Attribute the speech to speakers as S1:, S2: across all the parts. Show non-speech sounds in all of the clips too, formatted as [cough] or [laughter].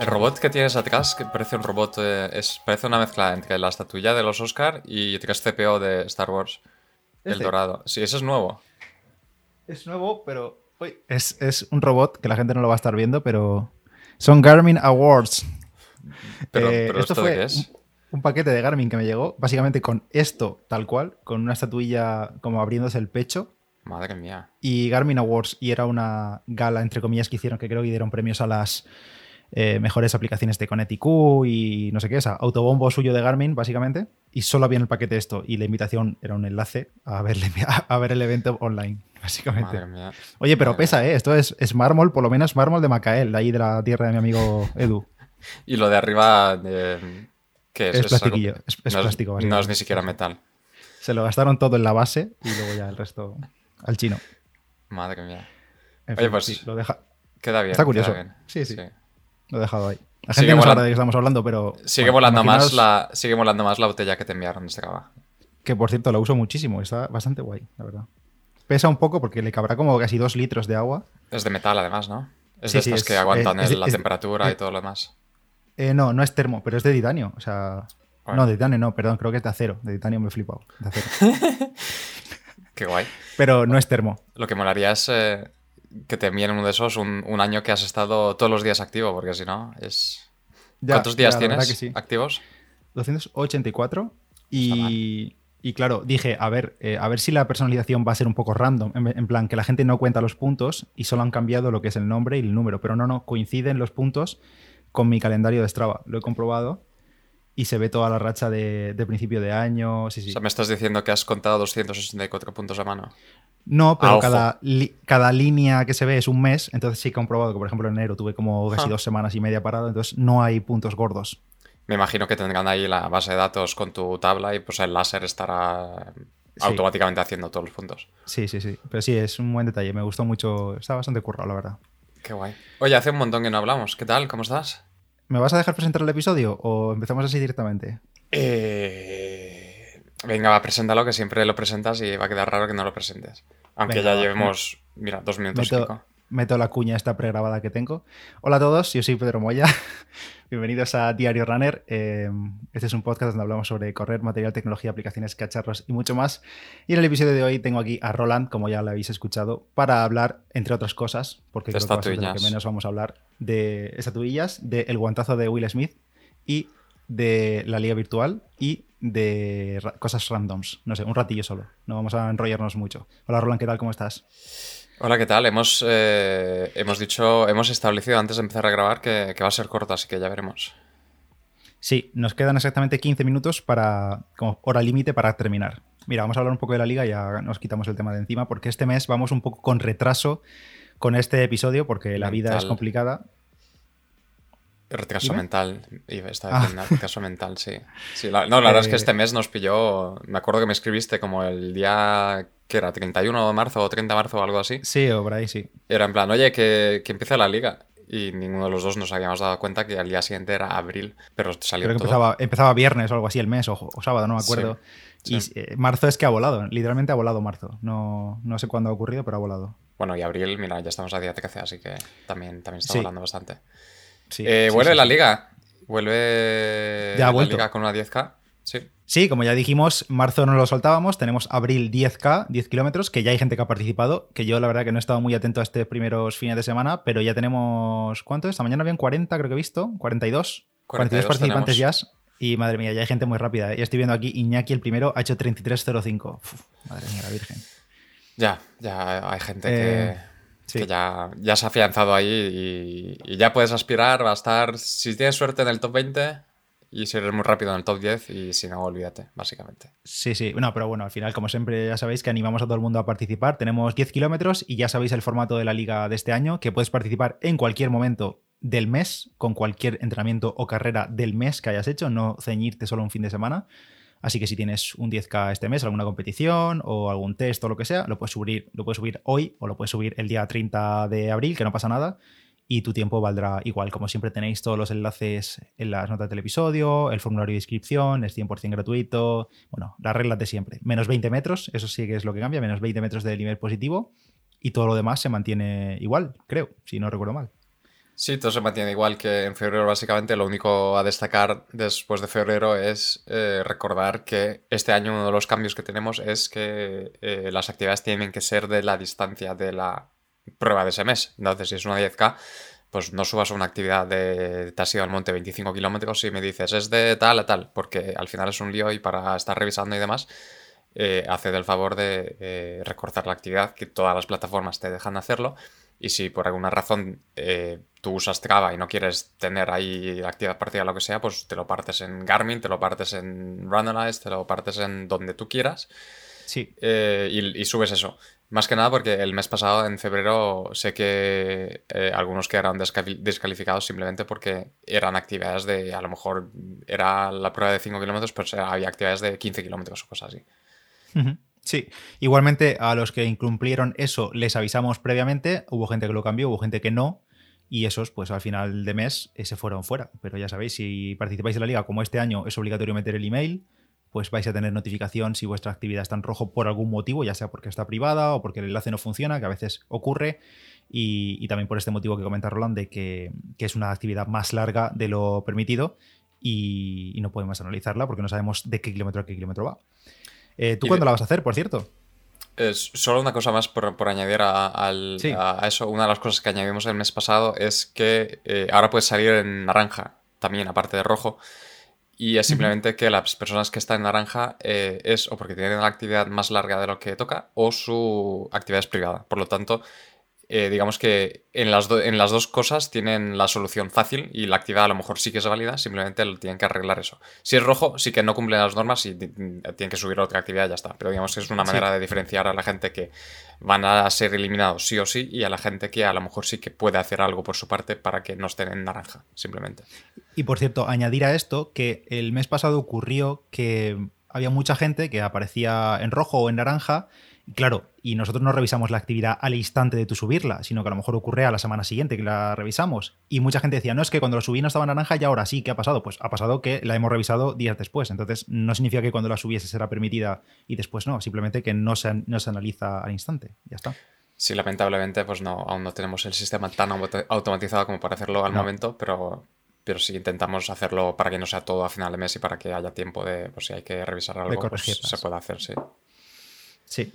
S1: El robot que tienes atrás, que parece un robot, eh, es, parece una mezcla entre la estatuilla de los Oscar y 3CPO de Star Wars. El
S2: ¿Este?
S1: dorado. Sí, ese es nuevo.
S2: Es nuevo, pero. uy, Es, es un robot que la gente no lo va a estar viendo, pero. Son Garmin Awards.
S1: Pero,
S2: Eh,
S1: pero
S2: esto
S1: ¿esto de
S2: fue
S1: qué es?
S2: Un, un paquete de Garmin que me llegó, básicamente con esto tal cual, con una estatuilla como abriéndose el pecho.
S1: Madre mía.
S2: y Garmin Awards y era una gala entre comillas que hicieron que creo que dieron premios a las eh, mejores aplicaciones de Connect IQ y no sé qué, esa autobombo suyo de Garmin básicamente y solo había en el paquete esto y la invitación era un enlace a ver, [laughs] a ver el evento online [laughs] básicamente.
S1: Madre mía.
S2: Oye, pero
S1: Madre
S2: pesa, ¿eh? Esto es, es mármol, por lo menos mármol de Macael, de ahí de la tierra de mi amigo Edu. [laughs]
S1: Y lo de arriba, eh, ¿qué es?
S2: Es
S1: algo-
S2: plastiquillo, es, es
S1: no
S2: plástico.
S1: No es ni siquiera metal.
S2: Se lo gastaron todo en la base y luego ya el resto al chino.
S1: Madre mía.
S2: En
S1: Oye,
S2: fin,
S1: pues-
S2: sí, lo deja,
S1: Queda bien.
S2: Está curioso. Sí, sí. Lo he dejado ahí. La
S1: Sigue
S2: gente no sabrá
S1: volando-
S2: de qué estamos hablando, pero.
S1: Sigue,
S2: bueno,
S1: volando más la, sigue volando más la botella que te enviaron desde Cava.
S2: Que por cierto la uso muchísimo, está bastante guay, la verdad. Pesa un poco porque le cabrá como casi dos litros de agua.
S1: Es de metal, además, ¿no? Es
S2: Sí,
S1: de
S2: sí,
S1: estas
S2: es-
S1: que aguantan
S2: es- es de-
S1: la
S2: de-
S1: temperatura y
S2: eh,
S1: todo lo demás.
S2: Eh, no, no es termo, pero es de titanio. O sea.
S1: Bueno.
S2: No, de titanio no, perdón, creo que es de acero. De titanio me he flipado. de acero. [laughs]
S1: Qué guay.
S2: Pero no es termo.
S1: Lo que molaría es eh, que te envíen uno de esos un, un año que has estado todos los días activo, porque si no, es.
S2: Ya,
S1: ¿Cuántos días
S2: ya,
S1: tienes
S2: sí.
S1: activos?
S2: 284
S1: Está
S2: y, y claro, dije, a ver, eh, a ver si la personalización va a ser un poco random, en, en plan que la gente no cuenta los puntos y solo han cambiado lo que es el nombre y el número, pero no, no, coinciden los puntos con mi calendario de Strava, lo he comprobado y se ve toda la racha de, de principio de año, sí, sí.
S1: O sea, me estás diciendo que has contado 264 puntos a mano.
S2: No,
S1: Ah,
S2: pero
S1: ojo.
S2: cada, li- cada línea que se ve es un mes, entonces sí que he comprobado que, por ejemplo, en enero tuve como casi
S1: Ah.
S2: dos semanas y media parado, entonces no hay puntos gordos.
S1: Me imagino que tendrán ahí la base de datos con tu tabla y pues el láser estará
S2: Sí.
S1: automáticamente haciendo todos los puntos.
S2: Sí, sí, sí, pero sí, es un buen detalle, me gustó mucho, está bastante currado, la verdad.
S1: Qué guay. Oye, hace un montón que no hablamos. ¿Qué tal? ¿Cómo estás?
S2: ¿Me vas a dejar presentar el episodio o empezamos así directamente?
S1: Eh... Venga, va, preséntalo, que siempre lo presentas y va a quedar raro que no lo presentes. Aunque
S2: Venga,
S1: ya llevemos, mira, dos minutos y
S2: Meto, meto la cuña esta pregrabada que tengo. Hola a todos, yo soy Pedro Moya. [laughs] Bienvenidos a Diario Runner. Eh, este es un podcast donde hablamos sobre correr, material, tecnología, aplicaciones, cacharros y mucho más. Y en el episodio de hoy tengo aquí a Roland, como ya lo habéis escuchado, para hablar, entre otras cosas, porque
S1: De
S2: creo que va a ser de lo que
S1: estatuillas.
S2: menos vamos a hablar, de estatuillas, del guantazo de Will Smith y de la liga virtual y de ra- cosas randoms. No sé, un ratillo solo. No vamos a enrollarnos mucho. Hola Roland, ¿qué tal? ¿Cómo estás?
S1: Hola, ¿qué tal? Hemos, eh, hemos dicho, hemos establecido antes de empezar a grabar que, que va a ser corto, así que ya veremos.
S2: Sí, nos quedan exactamente 15 minutos para, como hora límite para terminar. Mira, vamos a hablar un poco de la liga y ya nos quitamos el tema de encima, porque este mes vamos un poco con retraso con este episodio, porque la vida es complicada.
S1: Retraso mental, iba está
S2: Ah.
S1: diciendo, retraso mental, sí. Sí, la- no, la verdad es que
S2: Eh,
S1: este mes nos pilló, me acuerdo que me escribiste como el día, que era? 31 de marzo o 30 de marzo o algo así.
S2: Sí, o por ahí sí.
S1: Era en plan, oye, que, que empieza la liga. Y ninguno de los dos nos habíamos dado cuenta que al día siguiente era abril, pero salió
S2: Creo que
S1: todo.
S2: empezaba, empezaba viernes o algo así el mes, o, o sábado, no me acuerdo.
S1: Sí,
S2: Y eh, marzo es que ha volado, literalmente ha volado marzo. No, no sé cuándo ha ocurrido, pero ha volado.
S1: Bueno, y abril, mira, ya estamos a día 13, así que también, también está volando bastante.
S2: Sí,
S1: Eh,
S2: sí,
S1: vuelve
S2: sí,
S1: la liga. Vuelve
S2: Ya ha
S1: la liga con una 10K. Sí.
S2: Sí, como ya dijimos, marzo no lo soltábamos, tenemos abril 10K, 10 kilómetros, que ya hay gente que ha participado, que yo la verdad que no he estado muy atento a estos primeros fines de semana, pero ya tenemos, ¿cuánto? Esta mañana habían 40, creo que he visto, 42, 42,
S1: 42
S2: participantes
S1: tenemos.
S2: ya. Y madre mía, ya hay gente muy rápida. Y estoy viendo aquí, Iñaki el primero ha hecho 33.05. Uf, Madre mía, la virgen.
S1: Ya, ya hay gente
S2: Eh,
S1: que,
S2: sí.
S1: que ya, ya se ha afianzado ahí y, y ya puedes aspirar a estar, si tienes suerte, en el top 20 y si eres muy rápido en el top 10 y si no, olvídate, básicamente.
S2: Sí, sí. No, pero bueno, al final, como siempre, ya sabéis que animamos a todo el mundo a participar. Tenemos 10 kilómetros y ya sabéis el formato de la liga de este año, que puedes participar en cualquier momento del mes, con cualquier entrenamiento o carrera del mes que hayas hecho, no ceñirte solo un fin de semana. Así que si tienes un 10K este mes, alguna competición o algún test o lo que sea, lo puedes subir, lo puedes subir hoy o lo puedes subir el día 30 de abril, que no pasa nada. Y tu tiempo valdrá igual. Como siempre tenéis todos los enlaces en las notas del episodio, el formulario de inscripción, es 100% gratuito. Bueno, las reglas de siempre. Menos 20 metros, eso sí que es lo que cambia, menos 20 metros de nivel positivo. Y todo lo demás se mantiene igual, creo, si no recuerdo mal.
S1: Sí, todo se mantiene igual que en febrero. Básicamente, lo único a destacar después de febrero es eh, recordar que este año uno de los cambios que tenemos es que eh, las actividades tienen que ser de la distancia de la prueba de ese mes. Entonces, si es una 10K, pues no subas una actividad de te has ido al monte 25 kilómetros y me dices es de tal a tal, porque al final es un lío y para estar revisando y demás, eh, hace del favor de eh, recortar la actividad, que todas las plataformas te dejan hacerlo. Y si por alguna razón eh, tú usas Strava y no quieres tener ahí actividad partida lo que sea, pues te lo partes en Garmin, te lo partes en Runalyze, te lo partes en donde tú quieras.
S2: Sí.
S1: Eh, y, y, subes eso. Más que nada porque el mes pasado, en febrero, sé que eh, algunos quedaron descalificados simplemente porque eran actividades de, a lo mejor era la prueba de 5 kilómetros, pues había actividades de 15 kilómetros o cosas así.
S2: Sí, igualmente a los que incumplieron eso les avisamos previamente, hubo gente que lo cambió, hubo gente que no, y esos pues al final de mes se fueron fuera. Pero ya sabéis, si participáis en la liga como este año es obligatorio meter el email, pues vais a tener notificación si vuestra actividad está en rojo por algún motivo, ya sea porque está privada o porque el enlace no funciona, que a veces ocurre, y, también por este motivo que comenta Roland, de que, es una actividad más larga de lo permitido y, y no podemos analizarla porque no sabemos de qué kilómetro a qué kilómetro va. Eh, ¿Tú cuándo la vas a hacer, por cierto?
S1: Es solo una cosa más por, añadir a, eso. Una de las cosas que añadimos el mes pasado es que eh, ahora puedes salir en naranja también, aparte de rojo. Y es simplemente que las personas que están en naranja eh, es o porque tienen la actividad más larga de lo que toca o su actividad es privada. Por lo tanto, eh, digamos que en las, en las dos cosas tienen la solución fácil y la actividad a lo mejor sí que es válida, simplemente tienen que arreglar eso. Si es rojo, sí que no cumplen las normas y tienen que subir otra actividad y ya está. Pero digamos que es una manera de diferenciar a la gente que van a ser eliminados sí o sí y a la gente que a lo mejor sí que puede hacer algo por su parte para que no estén en naranja, simplemente.
S2: Y por cierto, añadir a esto que el mes pasado ocurrió que había mucha gente que aparecía en rojo o en naranja Claro, y nosotros no revisamos la actividad al instante de tu subirla, sino que a lo mejor ocurre a la semana siguiente que la revisamos. Y mucha gente decía, no, es que cuando la subí no estaba naranja y ahora sí, ¿qué ha pasado? Pues ha pasado que la hemos revisado días después. Entonces, no significa que cuando la subiese será permitida y después no, simplemente que no se, no se analiza al instante. Ya está.
S1: Sí, lamentablemente, pues no, aún no tenemos el sistema tan automatizado como para hacerlo al momento, pero pero sí intentamos hacerlo para que no sea todo a final de mes y para que haya tiempo de, pues si hay que revisar algo, pues se pueda hacer, sí.
S2: Sí,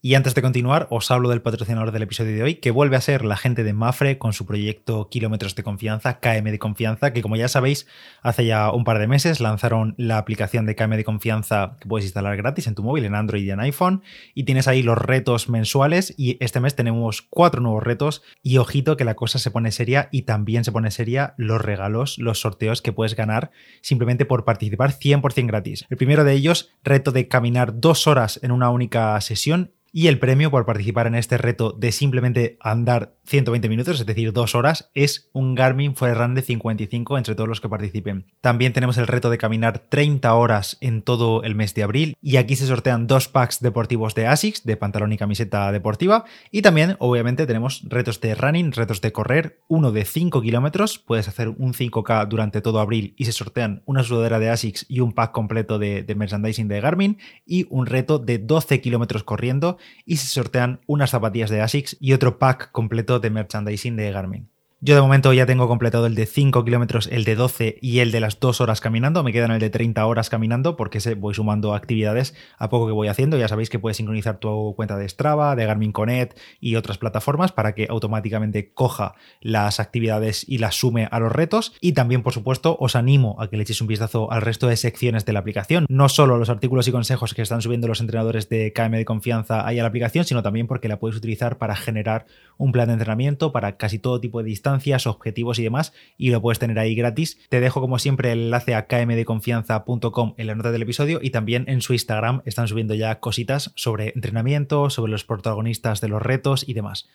S2: y antes de continuar, os hablo del patrocinador del episodio de hoy, que vuelve a ser la gente de Mafre con su proyecto Kilómetros de Confianza, KM de Confianza, que como ya sabéis, hace ya un par de meses lanzaron la aplicación de KM de Confianza que puedes instalar gratis en tu móvil, en Android y en iPhone, y tienes ahí los retos mensuales, y este mes tenemos cuatro nuevos retos, y ojito que la cosa se pone seria, y también se pone seria los regalos, los sorteos que puedes ganar simplemente por participar 100% gratis. El primero de ellos, reto de caminar dos horas en una única sesión, y el premio por participar en este reto de simplemente andar 120 minutos, es decir, dos horas, es un Garmin Forerun de 55 entre todos los que participen. También tenemos el reto de caminar 30 horas en todo el mes de abril y aquí se sortean dos packs deportivos de ASICS, de pantalón y camiseta deportiva. Y también, obviamente, tenemos retos de running, retos de correr, uno de 5 kilómetros, puedes hacer un 5K durante todo abril y se sortean una sudadera de ASICS y un pack completo de, de merchandising de Garmin y un reto de 12 kilómetros corriendo y se sortean unas zapatillas de ASICS y otro pack completo de merchandising de Garmin. Yo de momento ya tengo completado el de 5 kilómetros, el de 12 y el de las 2 horas caminando. Me quedan el de 30 horas caminando porque voy sumando actividades a poco que voy haciendo. Ya sabéis que puedes sincronizar tu cuenta de Strava, de Garmin Connect y otras plataformas para que automáticamente coja las actividades y las sume a los retos. Y también, por supuesto, os animo a que le echéis un vistazo al resto de secciones de la aplicación. No solo los artículos y consejos que están subiendo los entrenadores de KM de confianza ahí a la aplicación, sino también porque la puedes utilizar para generar un plan de entrenamiento para casi todo tipo de distancias objetivos y demás, y lo puedes tener ahí gratis. Te dejo como siempre el enlace a kmdeconfianza.com en la nota del episodio y también en su Instagram están subiendo ya cositas sobre entrenamiento, sobre los protagonistas de los retos y demás.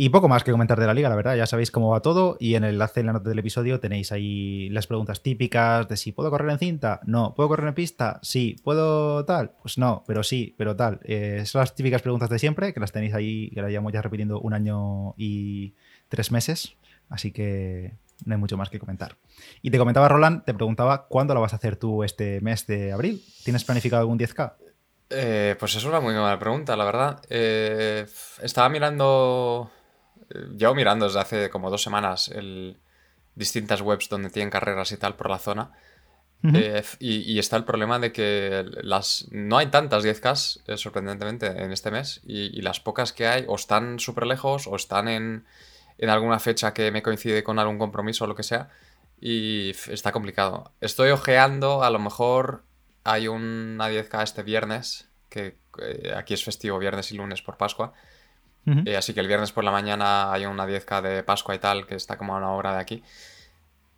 S2: Y poco más que comentar de la liga, la verdad, ya sabéis cómo va todo y en el enlace en la nota del episodio tenéis ahí las preguntas típicas de si puedo correr en cinta, no, puedo correr en pista, sí, puedo tal, pues no, pero sí, pero tal. Eh, las típicas preguntas de siempre, que las tenéis ahí, que las llevamos ya repitiendo un año y tres meses, así que no hay mucho más que comentar. Y te comentaba, Roland, te preguntaba, ¿cuándo lo vas a hacer tú este mes de abril? ¿Tienes planificado algún 10K?
S1: Eh, pues es una muy buena pregunta, la verdad. Eh, estaba mirando llevo mirando desde hace como dos semanas el, distintas webs donde tienen carreras y tal por la zona. Eh, y, está el problema de que las no hay tantas 10K, eh, sorprendentemente, en este mes. Y, las pocas que hay o están súper lejos o están en, en, alguna fecha que me coincide con algún compromiso o lo que sea. Y está complicado. Estoy ojeando, a lo mejor hay una 10K este viernes, que eh, aquí es festivo viernes y lunes por Pascua. así que el viernes por la mañana hay una 10K de Pascua y tal, que está como a una hora de aquí.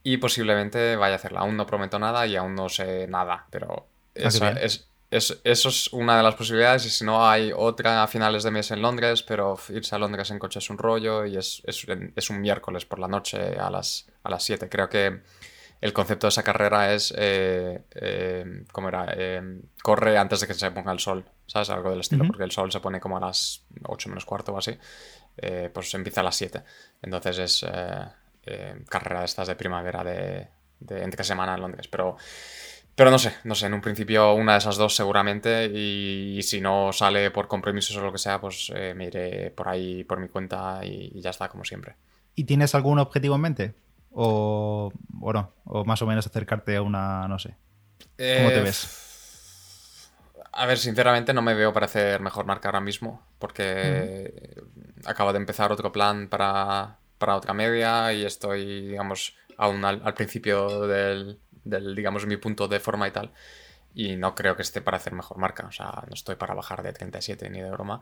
S1: Y posiblemente vaya a hacerla. Aún no prometo nada y aún no sé nada, pero ah, es, eso es una de las posibilidades. Y si no, hay otra a finales de mes en Londres, pero irse a Londres en coche es un rollo y es, es, un miércoles por la noche a las, a las 7. Creo que el concepto de esa carrera es, eh, eh, ¿cómo era? Eh, corre antes de que se ponga el sol, ¿sabes? Algo del estilo, porque el sol se pone como a las 8 menos cuarto o así. pues empieza a las 7. Entonces es eh, carrera de estas de primavera de, entre semana en Londres. Pero, pero no sé, no sé, en un principio una de esas dos seguramente y, si no sale por compromisos o lo que sea, pues eh, me iré por ahí por mi cuenta y, ya está, como siempre.
S2: ¿Y tienes algún objetivo en mente? O, no, o más o menos acercarte a una, no sé. ¿Cómo te eh, ves?
S1: A ver, sinceramente no me veo para hacer mejor marca ahora mismo, porque acabo de empezar otro plan para, para otra media y estoy, digamos, aún al, principio del, digamos, mi punto de forma y tal. Y no creo que esté para hacer mejor marca. O sea, no estoy para bajar de 37 ni de broma.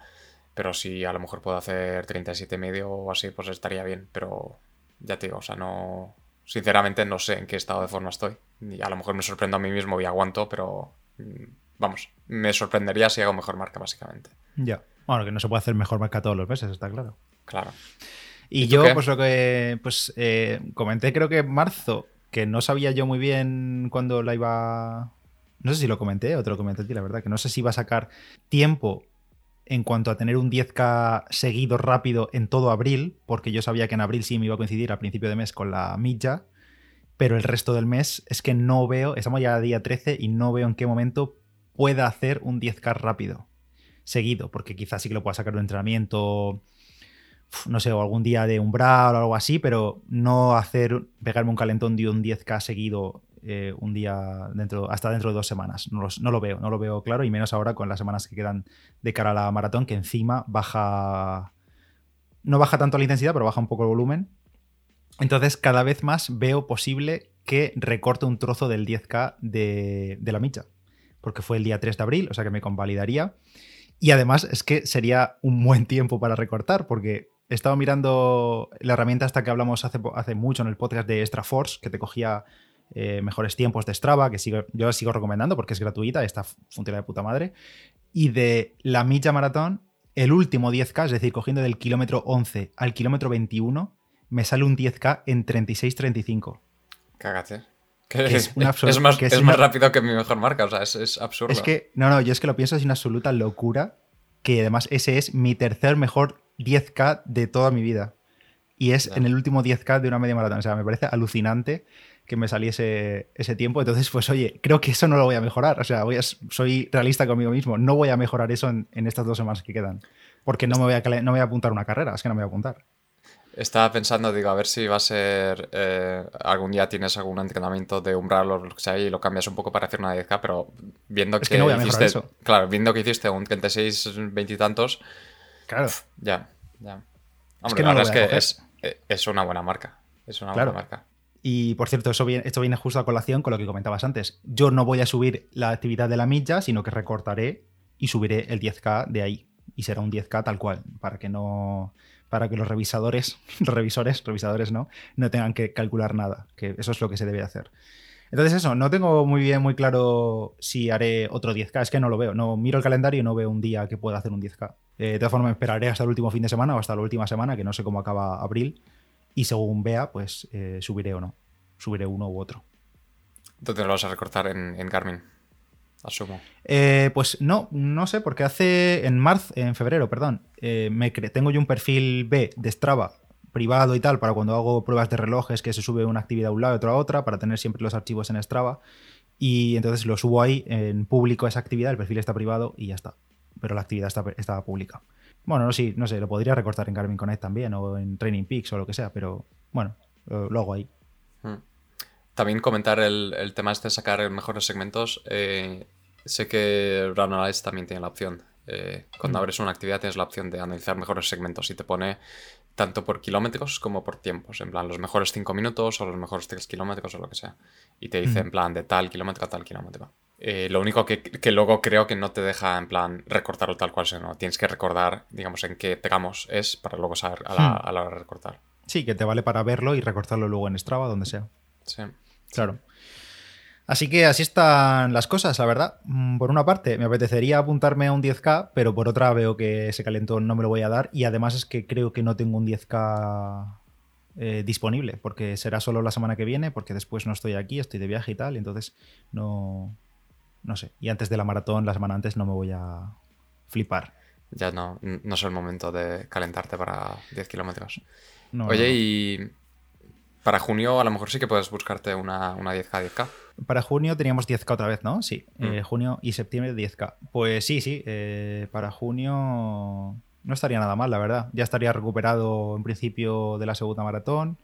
S1: Pero si a lo mejor puedo hacer 37 medio o así, pues estaría bien. Pero ya te digo, o sea, no. Sinceramente no sé en qué estado de forma estoy. Y a lo mejor me sorprendo a mí mismo y aguanto, pero. Mm, vamos, me sorprendería si hago mejor marca, básicamente.
S2: Ya. Bueno, que no se puede hacer mejor marca todos los meses, está claro.
S1: Claro.
S2: Y, yo, pues lo que pues eh, comenté, creo que en marzo, que no sabía yo muy bien cuándo la iba. No sé si lo comenté o te lo comenté a ti, la verdad, que no sé si iba a sacar tiempo en cuanto a tener un 10K seguido rápido en todo abril, porque yo sabía que en abril sí me iba a coincidir al principio de mes con la milla, pero el resto del mes es que no veo, estamos ya a día 13 y no veo en qué momento pueda hacer un 10K rápido, seguido, porque quizás sí que lo pueda sacar de entrenamiento no sé, o algún día de umbral o algo así, pero no hacer, pegarme un calentón de un 10K seguido eh, un día dentro, hasta dentro de dos semanas. No, no, lo veo, no lo veo claro, y menos ahora con las semanas que quedan de cara a la maratón, que encima baja. No baja tanto la intensidad, pero baja un poco el volumen. Entonces, cada vez más veo posible que recorte un trozo del 10K de, de la micha. Porque fue el día 3 de abril, o sea que me convalidaría. Y además es que sería un buen tiempo para recortar, porque he estado mirando la herramienta hasta que hablamos hace, hace mucho en el podcast de Extra Force, que te cogía eh, mejores tiempos de Strava, que sigo, yo la sigo recomendando porque es gratuita, esta funciona de puta madre. Y de la milla maratón, el último 10K, es decir, cogiendo del kilómetro 11 al kilómetro 21, me sale un 10K en 36-35.
S1: Cágate. es, es, más, es más rápido que mi mejor marca, o sea, es, es absurdo.
S2: Es que, no, no, yo es que lo pienso, es una absoluta locura, que además ese es mi tercer mejor 10K de toda mi vida. Y es en el último 10K de una media maratón. O sea, me parece alucinante que me saliese ese tiempo. Entonces, pues oye, creo que eso no lo voy a mejorar. O sea, voy soy realista conmigo mismo. No voy a mejorar eso en, estas dos semanas que quedan. Porque no me, voy a, no voy a apuntar una carrera. Es que no me voy a apuntar.
S1: Estaba pensando, digo, a ver si va a ser. Eh, algún día tienes algún entrenamiento de umbral o lo que sea y lo cambias un poco para hacer una 10K, pero viendo que, hiciste. Eso. Claro, viendo que hiciste un 36, 20 y tantos,
S2: Claro.
S1: Ya, ya. Hombre, la verdad es que es, una buena marca. Es una buena marca.
S2: Y por cierto, eso viene, esto viene justo a colación con lo que comentabas antes. Yo no voy a subir la actividad de la milla, sino que recortaré y subiré el 10K de ahí. Y será un 10K tal cual, para que no. Para que los revisadores, [laughs] los revisores, revisadores no, no tengan que calcular nada. Que eso es lo que se debe hacer. Entonces eso, no tengo muy bien, muy claro si haré otro 10K, es que no lo veo, no miro el calendario y no veo un día que pueda hacer un 10K. Eh, de todas formas, esperaré hasta el último fin de semana o hasta la última semana, que no sé cómo acaba abril, y según vea, pues eh, subiré o no, subiré uno u otro.
S1: ¿Dónde lo vas a recortar en, en Garmin? Asumo.
S2: Eh, pues no, no sé, porque hace en marzo, en febrero, perdón, me tengo yo un perfil B de Strava privado y tal, para cuando hago pruebas de relojes que se sube una actividad a un lado y otra a otra, para tener siempre los archivos en Strava. Y entonces lo subo ahí en público esa actividad, el perfil está privado y ya está. Pero la actividad está, pública. Bueno, sí, no sé, lo podría recortar en Garmin Connect también o en Training Peaks o lo que sea, pero bueno, lo, hago ahí. Hmm.
S1: También comentar el, tema este de sacar mejores segmentos. Eh, sé que Runalize también tiene la opción. Eh, cuando hmm. abres una actividad tienes la opción de analizar mejores segmentos y te pone tanto por kilómetros como por tiempos. En plan, los mejores 5 minutos o los mejores 3 kilómetros o lo que sea. Y te dice hmm. en plan de tal kilómetro a tal kilómetro. Eh, lo único que, luego creo que no te deja en plan recortarlo tal cual, sino tienes que recordar, digamos, en qué tramos es para luego saber a la, a la hora de recortar.
S2: Sí, que te vale para verlo y recortarlo luego en Strava, donde sea.
S1: Sí.
S2: Claro. Así que así están las cosas, la verdad. Mm, por una parte, me apetecería apuntarme a un 10K, pero por otra veo que ese calentón no me lo voy a dar y además es que creo que no tengo un 10K eh, disponible, porque será solo la semana que viene, porque después no estoy aquí, estoy de viaje y tal, y entonces no, no sé. Y antes de la maratón, la semana antes, no me voy a flipar.
S1: Ya no, no es el momento de calentarte para 10 kilómetros. Oye, y para junio a lo mejor sí que puedes buscarte una, 10K, 10K.
S2: Para junio teníamos 10K otra vez, ¿no? Sí, mm. eh, junio y septiembre 10K. Pues sí, sí, eh, para junio no estaría nada mal, la verdad. Ya estaría recuperado en principio de la segunda maratón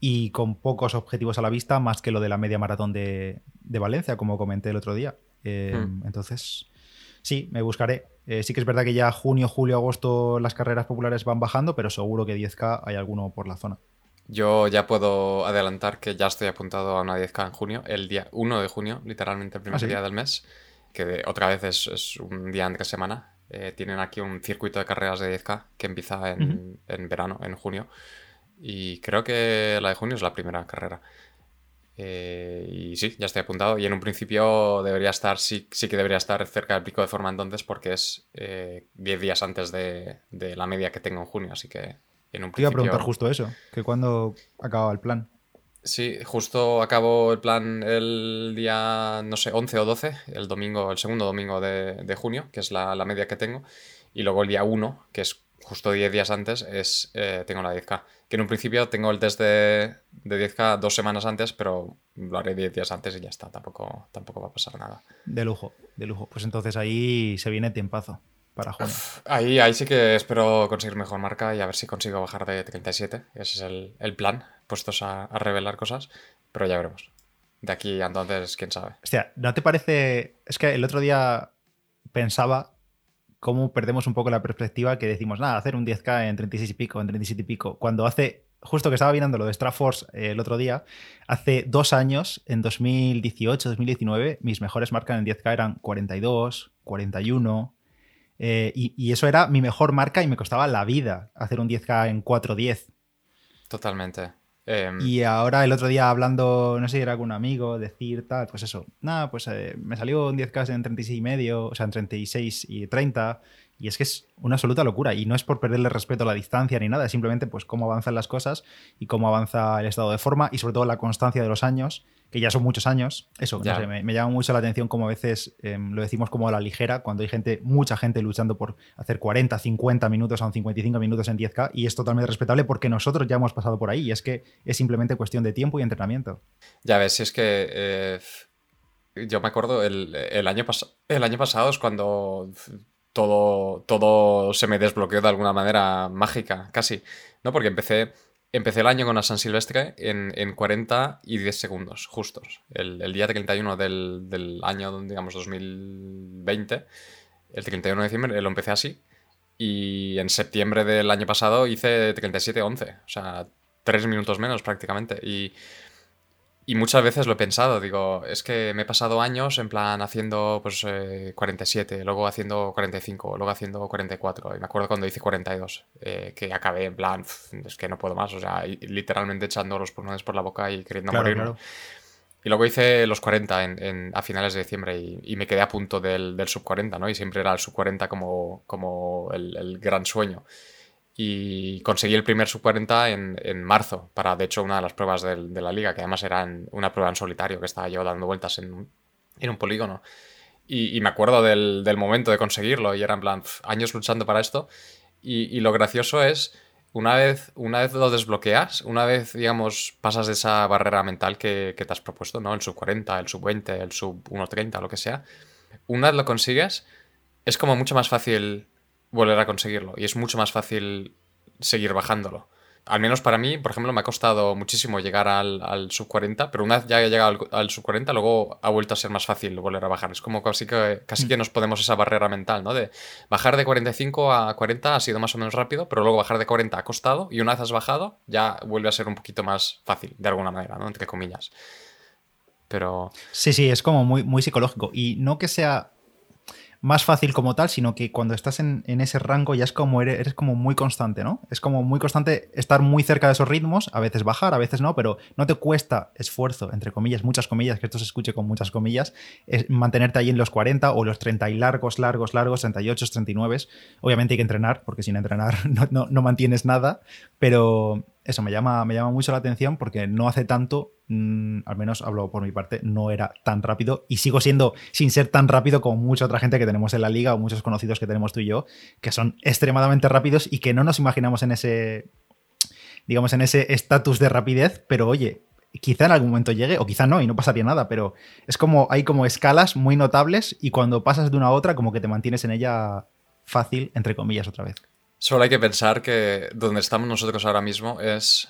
S2: y con pocos objetivos a la vista, más que lo de la media maratón de, Valencia, como comenté el otro día. Eh, mm. Entonces, sí, me buscaré. sí que es verdad que ya junio, julio, agosto las carreras populares van bajando, pero seguro que 10K hay alguno por la zona.
S1: Yo ya puedo adelantar que ya estoy apuntado a una 10K en junio, el día 1 de junio, literalmente el primer ¿Ah, día del mes, que otra vez es, un día entre semana. Eh, tienen aquí un circuito de carreras de 10K que empieza en, verano, en junio. Y creo que la de junio es la primera carrera. Eh, y sí, ya estoy apuntado. Y en un principio debería estar, sí, sí que debería estar cerca del pico de forma entonces, porque es 10 eh, días antes de, de, la media que tengo en junio. Así que en un
S2: Te iba a preguntar justo eso, que cuando acababa el plan.
S1: Sí, justo acabó el plan el día, no sé, 11 o 12, el domingo, el segundo domingo de, junio, que es la, media que tengo. Y luego el día 1, que es justo 10 días antes, es eh, tengo la 10K. Que en un principio tengo el test de, 10K dos semanas antes, pero lo haré 10 días antes y ya está, tampoco, tampoco va a pasar nada.
S2: De lujo, de lujo. Pues entonces ahí se viene tiempazo para junio.
S1: Ahí, ahí sí que espero conseguir mejor marca y a ver si consigo bajar de 37. Ese es el, plan, puestos a, revelar cosas, pero ya veremos. De aquí a entonces, quién sabe.
S2: Hostia, ¿no te parece...? Es que el otro día pensaba cómo perdemos un poco la perspectiva que decimos, nada, hacer un 10K en 36 y pico, en 37 y pico, cuando hace... Justo que estaba viendo lo de Stratforce eh, el otro día, hace dos años, en 2018, 2019, mis mejores marcas en 10K eran 42, 41, eh, y, eso era mi mejor marca y me costaba la vida hacer un 10K en 4.10.
S1: Totalmente.
S2: Em, y ahora el otro día hablando, no sé si era con un amigo, decir tal, pues eso, nada, pues eh, me salió un 10K en 36 y medio, o sea, en 36 y 30, y es que es una absoluta locura. Y no es por perderle respeto a la distancia ni nada, es simplemente pues cómo avanzan las cosas y cómo avanza el estado de forma y sobre todo la constancia de los años, que ya son muchos años. Eso, me, llama mucho la atención como a veces em, lo decimos como a la ligera, cuando hay gente, mucha gente luchando por hacer 40, 50 minutos o 55 minutos en 10K y es totalmente respetable porque nosotros ya hemos pasado por ahí y es que es simplemente cuestión de tiempo y entrenamiento.
S1: Ya ves, es que... Eh, yo me acuerdo el, el año, el año pasado es cuando todo, todo se me desbloqueó de alguna manera mágica, casi. ¿No? Porque empecé, empecé el año con la San Silvestre en, en 40 y 10 segundos, justos. El, el día 31 del, del año, digamos, 2020, el 31 de diciembre, lo empecé así. Y en septiembre del año pasado hice 37-11. O sea, tres minutos menos prácticamente. Y y muchas veces lo he pensado, digo, es que me he pasado años en plan haciendo pues 47, eh, luego haciendo 45, luego haciendo 44. Y me acuerdo cuando hice 42, eh, que acabé en plan, es que no puedo más, o sea, literalmente echando los pulmones por la boca y queriendo morir. Y luego hice los 40 en, a finales de diciembre y, me quedé a punto del, del, sub 40, ¿no? Y siempre era el sub 40 como, como el, el gran sueño y conseguí el primer sub 40 en, en, marzo, para de hecho una de las pruebas de, de la liga, que además era una prueba en solitario, que estaba yo dando vueltas en, en un polígono. Y, y me acuerdo del, del, momento de conseguirlo y era en plan años luchando para esto. Y, y, lo gracioso es, una vez, una vez lo desbloqueas, una vez, digamos, pasas de esa barrera mental que, que te has propuesto, ¿no? El sub 40, el sub 20, el sub 1.30, lo que sea, una vez lo consigues, es como mucho más fácil volver a conseguirlo. Y es mucho más fácil seguir bajándolo al menos para mí, por ejemplo, me ha costado muchísimo llegar al, sub 40, pero una vez ya he llegado al, sub 40, luego ha vuelto a ser más fácil volver a bajar. Es como casi que, casi que mm. nos podemos esa barrera mental, ¿no? De bajar de 45 a 40 ha sido más o menos rápido, pero luego bajar de 40 ha costado y una vez has bajado ya vuelve a ser un poquito más fácil, de alguna manera, ¿no? Entre comillas. Pero...
S2: Sí, sí, es como muy, muy psicológico. Y no que sea más fácil como tal, sino que cuando estás en, ese rango ya es como eres, como muy constante, ¿no? Es como muy constante estar muy cerca de esos ritmos, a veces bajar, a veces no, pero no te cuesta esfuerzo, entre comillas, muchas comillas, que esto se escuche con muchas comillas, es mantenerte ahí en los 40 o los 30 y largos, largos, largos, 38, 39. Obviamente hay que entrenar, porque sin entrenar [laughs] no, no mantienes nada, pero eso me llama, me llama mucho la atención porque no hace tanto, mm, al menos hablo por mi parte, no era tan rápido y sigo siendo sin ser tan rápido como mucha otra gente que tenemos en la liga o muchos conocidos que tenemos tú y yo, que son extremadamente rápidos y que no nos imaginamos en ese, digamos, en ese estatus de rapidez, pero oye, quizá en algún momento llegue o quizá no y no pasaría nada, pero es como, hay como escalas muy notables y cuando pasas de una a otra como que te mantienes en ella fácil, entre comillas, otra vez.
S1: Solo hay que pensar que donde estamos nosotros ahora mismo es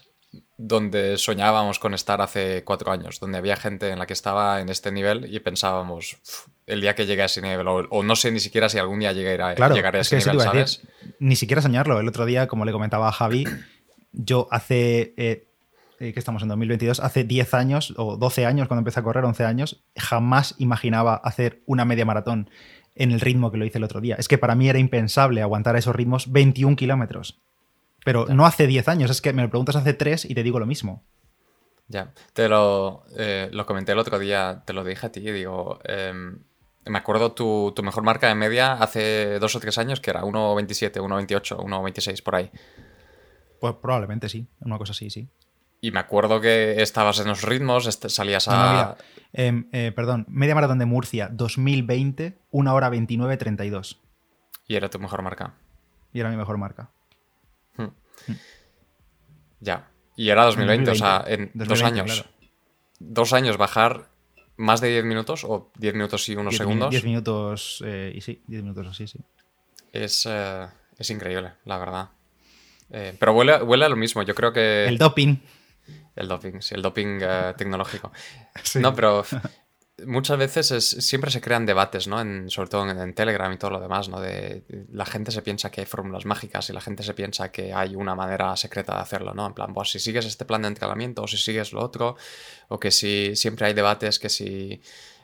S1: donde soñábamos con estar hace cuatro años, donde había gente en la que estaba en este nivel y pensábamos el día que llegue a ese nivel, o, no sé ni siquiera si algún día llegaré, a ese nivel, ¿sabes?
S2: ni siquiera soñarlo. El otro día, como le comentaba a Javi, [clears throat] yo hace, eh, eh, que estamos en 2022, hace 10 años o 12 años cuando empecé a correr, 11 años, jamás imaginaba hacer una media maratón en el ritmo que lo hice el otro día. Es que para mí era impensable aguantar esos ritmos 21 kilómetros. Pero no hace 10 años, es que me lo preguntas hace 3 y te digo lo mismo.
S1: Ya, te lo, eh, lo comenté el otro día, te lo dije a ti, digo, em, me acuerdo tu, tu, mejor marca de media hace 2 o 3 años que era 1.27, 1.28, 1.26 por ahí.
S2: Pues probablemente sí, una cosa así, sí.
S1: Y me acuerdo que estabas en los ritmos, salías a...
S2: Em, eh, perdón, media maratón de Murcia 2020, 1 hora 29, 32.
S1: Y era tu mejor marca.
S2: Y era mi mejor marca. Hmm.
S1: Ya. Y era 2020, o sea, en dos años. Dos años bajar más de 10 minutos o 10 minutos y unos segundos.
S2: 10 minutos eh, y sí, 10 minutos así, sí.
S1: Es, eh, es increíble, la verdad. pero huele, huele a lo mismo, yo creo que...
S2: El doping.
S1: El doping, sí, el doping eh, tecnológico. [laughs] No, pero [laughs] muchas veces siempre se crean debates, ¿no? En, sobre todo en, Telegram y todo lo demás, ¿no? De, la gente se piensa que hay fórmulas mágicas y la gente se piensa que hay una manera secreta de hacerlo, ¿no? En plan, pues si sigues este plan de entrenamiento o si sigues lo otro, o que si siempre hay debates que si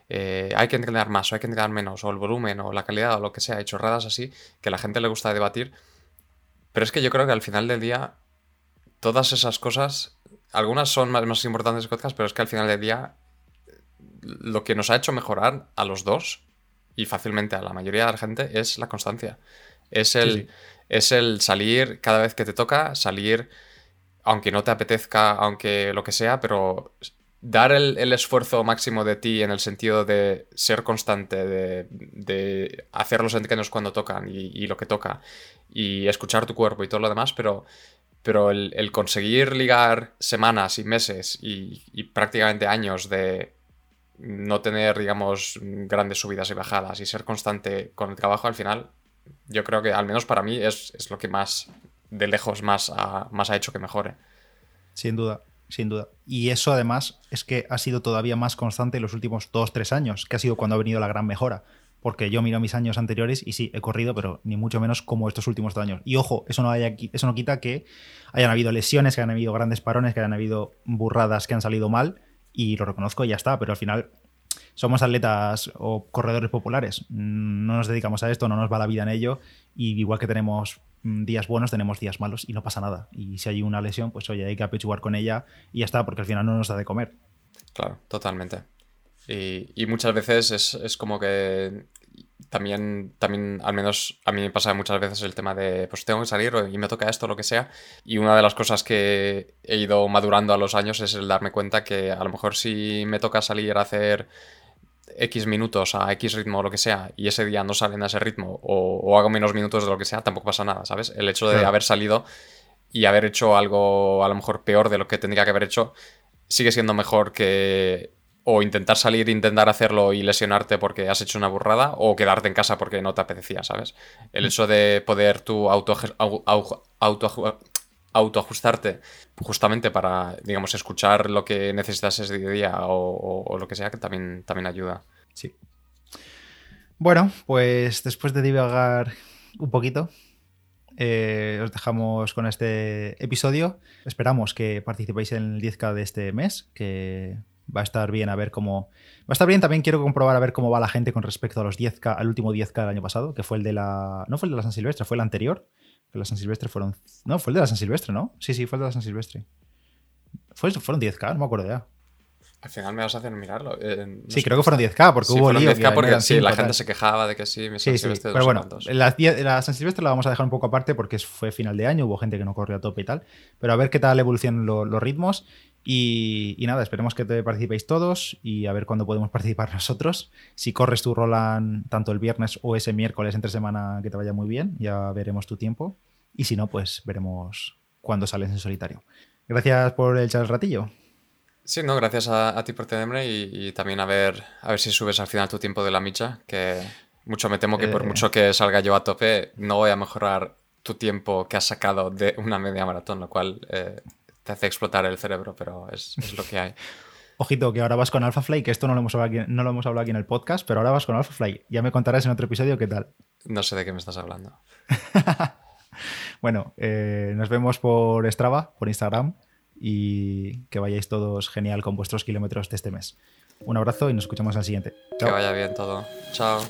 S1: eh, hay que entrenar más o hay que entrenar menos, o el volumen o la calidad o lo que sea, hay chorradas así, que la gente le gusta debatir. Pero es que yo creo que al final del día todas esas cosas algunas son más, más importantes que otras, pero es que al final del día lo que nos ha hecho mejorar a los dos y fácilmente a la mayoría de la gente es la constancia. Es el, es el salir cada vez que te toca, salir aunque no te apetezca, aunque lo que sea, pero dar el, esfuerzo máximo de ti en el sentido de ser constante, de, hacer los entrenos cuando tocan y, y, lo que toca, y escuchar tu cuerpo y todo lo demás, pero pero el, conseguir ligar semanas y meses y, prácticamente años de no tener, digamos, grandes subidas y bajadas y ser constante con el trabajo al final, yo creo que al menos para mí es, lo que más, de lejos, más ha, más ha hecho que mejore.
S2: Sin duda, sin duda. Y eso además es que ha sido todavía más constante en los últimos dos, tres años, que ha sido cuando ha venido la gran mejora porque yo miro mis años anteriores y sí, he corrido, pero ni mucho menos como estos últimos dos años. Y ojo, eso no, haya, eso no quita que hayan habido lesiones, que hayan habido grandes parones, que hayan habido burradas que han salido mal, y lo reconozco y ya está, pero al final somos atletas o corredores populares, no nos dedicamos a esto, no nos va la vida en ello, y igual que tenemos mm, días buenos, tenemos días malos y no pasa nada. Y si hay una lesión, pues oye, hay que apechugar con ella y ya está, porque al final no nos da de comer.
S1: Claro, totalmente. Y, muchas veces es, como que también, también, al menos a mí me pasa muchas veces el tema de, pues tengo que salir y me toca esto, lo que sea. Y una de las cosas que he ido madurando a los años es el darme cuenta que a lo mejor si me toca salir a hacer X minutos a X ritmo o lo que sea y ese día no salen a ese ritmo o, hago menos minutos de lo que sea, tampoco pasa nada, ¿sabes? El hecho de haber salido y haber hecho algo a lo mejor peor de lo que tendría que haber hecho sigue siendo mejor que o intentar salir, intentar hacerlo y lesionarte porque has hecho una burrada, o quedarte en casa porque no te apetecía, ¿sabes? El hecho de poder tú auto, auto, autoajustarte justamente para, digamos, escuchar lo que necesitas ese día o, lo que sea, que también, también ayuda.
S2: Sí. Bueno, pues después de divagar un poquito, eh, os dejamos con este episodio. Esperamos que participéis en el 10K de este mes, que va a estar bien a ver cómo... Va a estar bien, también quiero comprobar a ver cómo va la gente con respecto a los 10K, al último 10K del año pasado, que fue el de la... No fue el de la San Silvestre, fue el anterior. Que la San Silvestre fueron... No, fue el de la San Silvestre, ¿no? Sí, sí, fue el de la San Silvestre. Fue, fueron 10K, no me acuerdo ya.
S1: Al final me vas a hacer mirarlo. Eh,
S2: sí, creo que fueron 10K, porque hubo lío. 10K
S1: porque sí, la gente se quejaba de que sí,
S2: sí, sí. Pero bueno, la, la, San Silvestre la vamos a dejar un poco aparte porque fue final de año, hubo gente que no corrió a tope y tal. Pero a ver qué tal evolucionan los ritmos. Y, nada, esperemos que te participéis todos y a ver cuándo podemos participar [laughs] nosotros. Si corres tu Roland tanto el viernes o ese miércoles entre semana, que te vaya muy bien, ya veremos tu tiempo. Y si no, pues veremos cuándo sales en solitario. Gracias por el chat ratillo.
S1: Sí, no, gracias a, ti por tenerme y, también a ver, a ver si subes al final tu tiempo de la micha, que mucho me temo que por eh. mucho que salga yo a tope, no voy a mejorar tu tiempo que has sacado de una media maratón, lo cual eh, te hace explotar el cerebro, pero es, lo que hay. [laughs]
S2: Ojito, que ahora vas con AlphaFly, que esto no lo, hemos hablado aquí, no lo hemos hablado aquí en el podcast, pero ahora vas con AlphaFly. Ya me contarás en otro episodio qué tal.
S1: No sé de qué me estás hablando. [laughs]
S2: bueno, eh, nos vemos por Strava, por Instagram y que vayáis todos genial con vuestros kilómetros de este mes. Un abrazo y nos escuchamos al siguiente.
S1: Que vaya bien todo. Chao.